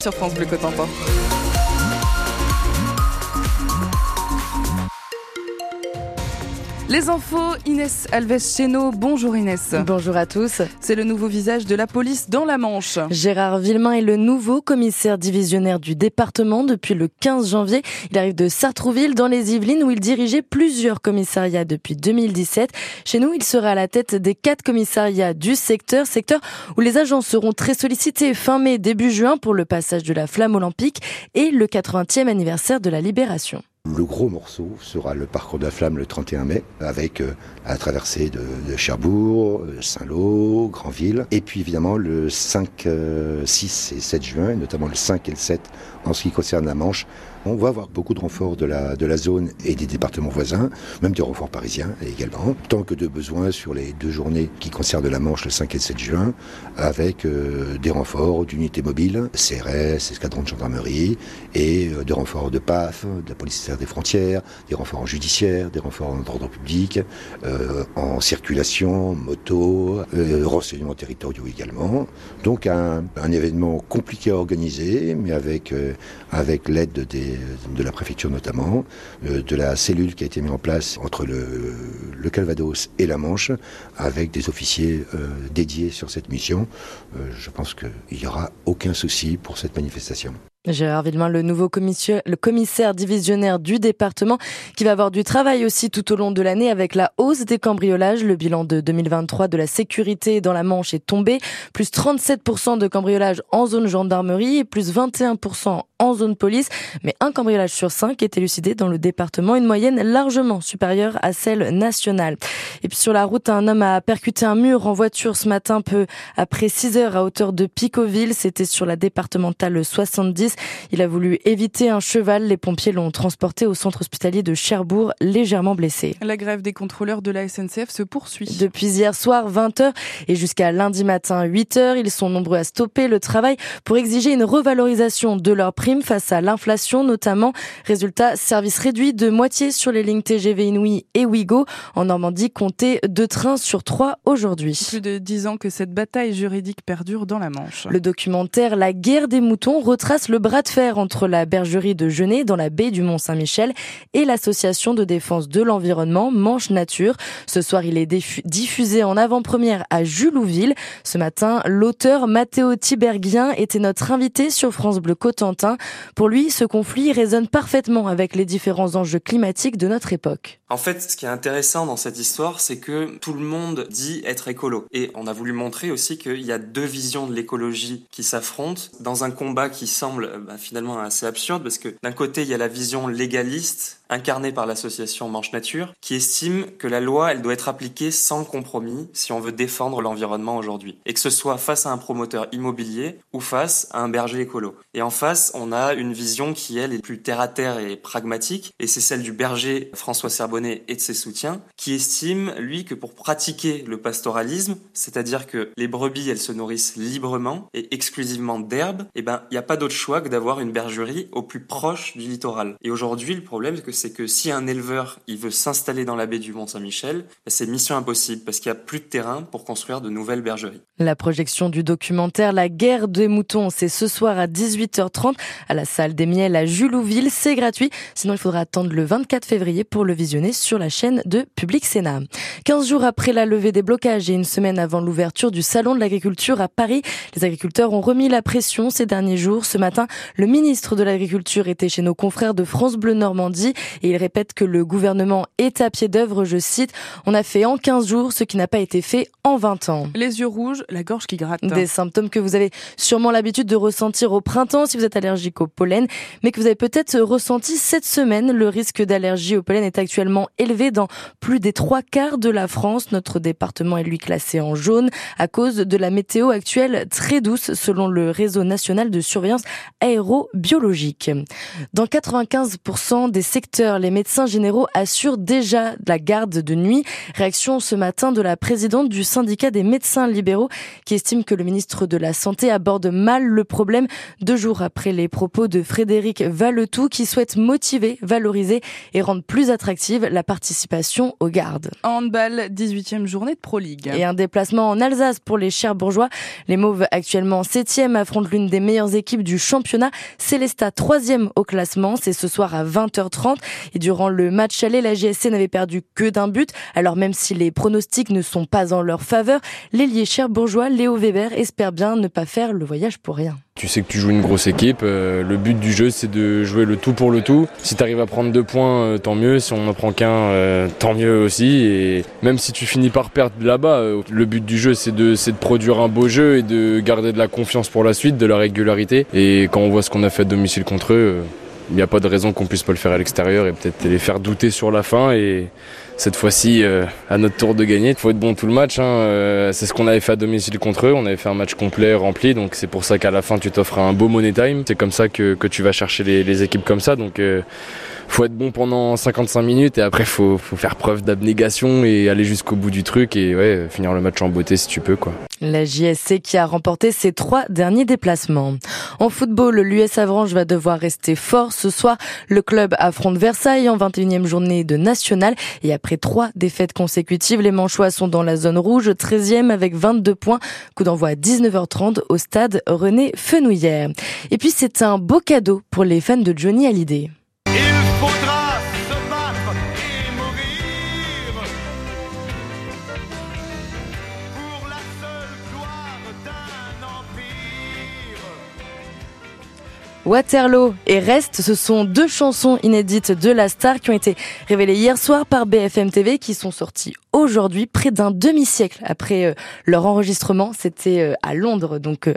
sur France Bleu Cotentin. Les infos, Inès Alves Cheno. Bonjour Inès. Bonjour à tous. C'est le nouveau visage de la police dans la Manche. Gérard Villemain est le nouveau commissaire divisionnaire du département depuis le 15 janvier. Il arrive de Sartrouville dans les Yvelines où il dirigeait plusieurs commissariats depuis 2017. Chez nous, il sera à la tête des quatre commissariats du secteur, secteur où les agents seront très sollicités fin mai, début juin pour le passage de la flamme olympique et le 80e anniversaire de la libération. Le gros morceau sera le parcours de la flamme le 31 mai, avec euh, la traversée de, Cherbourg, euh, Saint-Lô, Granville, et puis évidemment le 5, 6 euh, et 7 juin, notamment le 5 et le 7 en ce qui concerne la Manche, on va avoir beaucoup de renforts de la, zone et des départements voisins, même des renforts parisiens également, tant que de besoin sur les deux journées qui concernent la Manche le 5 et le 7 juin, avec euh, des renforts d'unités mobiles, CRS, escadrons de gendarmerie, et euh, des renforts de PAF, de la police des frontières, des renforts en judiciaire, des renforts en ordre public, euh, en circulation, moto, renseignements territoriaux également. Donc un, événement compliqué à organiser, mais avec l'aide des de la préfecture notamment, euh, de la cellule qui a été mise en place entre le, Calvados et la Manche, avec des officiers euh, dédiés sur cette mission. Euh, je pense qu'il n'y aura aucun souci pour cette manifestation. Gérard Villemain, le nouveau commissaire, le commissaire divisionnaire du département, qui va avoir du travail aussi tout au long de l'année avec la hausse des cambriolages. Le bilan de 2023 de la sécurité dans la Manche est tombé. Plus 37% de cambriolages en zone gendarmerie et plus 21% en zone police. Mais un cambriolage sur cinq est élucidé dans le département, une moyenne largement supérieure à celle nationale. Et puis sur la route, un homme a percuté un mur en voiture ce matin, peu après 6 heures à hauteur de Picoville. C'était sur la départementale 70. Il a voulu éviter un cheval. Les pompiers l'ont transporté au centre hospitalier de Cherbourg, légèrement blessé. La grève des contrôleurs de la SNCF se poursuit. Depuis hier soir, 20h, et jusqu'à lundi matin, 8h, ils sont nombreux à stopper le travail pour exiger une revalorisation de leurs primes face à l'inflation, notamment. Résultat, service réduit de moitié sur les lignes TGV Inouï et Ouigo. En Normandie, comptez deux trains sur trois aujourd'hui. Plus de dix ans que cette bataille juridique perdure dans la Manche. Le documentaire La guerre des moutons retrace le bras de fer entre la bergerie de Genet dans la baie du Mont-Saint-Michel et l'association de défense de l'environnement Manche Nature. Ce soir, il est diffusé en avant-première à Julouville. Ce matin, l'auteur Matteo Tiberghien était notre invité sur France Bleu Cotentin. Pour lui, ce conflit résonne parfaitement avec les différents enjeux climatiques de notre époque. En fait, ce qui est intéressant dans cette histoire, c'est que tout le monde dit être écolo. Et on a voulu montrer aussi qu'il y a deux visions de l'écologie qui s'affrontent dans un combat qui semble bah, finalement assez absurde parce que d'un côté, il y a la vision légaliste incarnée par l'association Manche Nature qui estime que la loi, elle doit être appliquée sans compromis si on veut défendre l'environnement aujourd'hui. Et que ce soit face à un promoteur immobilier ou face à un berger écolo. Et en face, on a une vision qui, elle, est plus terre à terre et pragmatique. Et c'est celle du berger François Serbonnet et de ses soutiens qui estime, lui, que pour pratiquer le pastoralisme, c'est-à-dire que les brebis, elles se nourrissent librement et exclusivement d'herbe, eh ben, il n'y a pas d'autre choix que d'avoir une bergerie au plus proche du littoral. Et aujourd'hui, le problème, c'est que c'est que si un éleveur il veut s'installer dans la baie du Mont-Saint-Michel, ben, c'est mission impossible parce qu'il n'y a plus de terrain pour construire de nouvelles bergeries. La projection du documentaire La guerre des moutons, c'est ce soir à 18h30 à la salle des Miels à Julouville. C'est gratuit. Sinon, il faudra attendre le 24 février pour le visionner sur la chaîne de Public Sénat. 15 jours après la levée des blocages et une semaine avant l'ouverture du Salon de l'agriculture à Paris, les agriculteurs ont remis la pression ces derniers jours. Ce matin, le ministre de l'Agriculture était chez nos confrères de France Bleu Normandie et il répète que le gouvernement est à pied d'œuvre, je cite, on a fait en 15 jours ce qui n'a pas été fait en 20 ans. Les yeux rouges, la gorge qui gratte. Des symptômes que vous avez sûrement l'habitude de ressentir au printemps si vous êtes allergique au pollen, mais que vous avez peut-être ressenti cette semaine. Le risque d'allergie au pollen est actuellement élevé dans plus des trois quarts de la France. Notre département est lui classé en jaune à cause de la météo actuelle très douce selon le réseau national de surveillance aérobiologique. Dans 95% des secteurs 18h, les médecins généraux assurent déjà la garde de nuit. Réaction ce matin de la présidente du syndicat des médecins libéraux qui estime que le ministre de la Santé aborde mal le problème deux jours après les propos de Frédéric Valetou qui souhaite motiver, valoriser et rendre plus attractive la participation aux gardes. Handball, 18e journée de Pro League. Et un déplacement en Alsace pour les Cherbourgeois. Les Mauves actuellement 7e affrontent l'une des meilleures équipes du championnat. Célesta 3e au classement. C'est ce soir à 20h30. Et durant le match aller, la GSC n'avait perdu que d'un but. Alors même si les pronostics ne sont pas en leur faveur, l'ailier cherbourgeois Léo Weber espère bien ne pas faire le voyage pour rien. Tu sais que tu joues une grosse équipe. Euh, le but du jeu, c'est de jouer le tout pour le tout. Si tu arrives à prendre deux points, euh, tant mieux. Si on n'en prend qu'un, euh, tant mieux aussi. Et même si tu finis par perdre là-bas, le but du jeu, c'est de, de produire un beau jeu et de garder de la confiance pour la suite, de la régularité. Et quand on voit ce qu'on a fait à domicile contre eux, il n'y a pas de raison qu'on puisse pas le faire à l'extérieur et peut-être les faire douter sur la fin. Et cette fois-ci, euh, à notre tour de gagner, il faut être bon tout le match. Hein. Euh, c'est ce qu'on avait fait à domicile contre eux. On avait fait un match complet, rempli. Donc c'est pour ça qu'à la fin, tu t'offres un beau money time. C'est comme ça que, tu vas chercher les, équipes comme ça. Donc euh, faut être bon pendant 55 minutes et après faut, faut faire preuve d'abnégation et aller jusqu'au bout du truc et ouais, finir le match en beauté si tu peux quoi. La JSC qui a remporté ses trois derniers déplacements. En football, l'US Avranches va devoir rester fort ce soir. Le club affronte Versailles en 21e journée de national et après trois défaites consécutives, les Manchois sont dans la zone rouge, 13e avec 22 points. Coup d'envoi à 19h30 au stade René Fenouillère. Et puis c'est un beau cadeau pour les fans de Johnny Hallyday. Waterloo et Reste, ce sont deux chansons inédites de la star qui ont été révélées hier soir par BFM TV qui sont sorties aujourd'hui, près d'un demi-siècle après euh, leur enregistrement. C'était euh, à Londres, donc euh,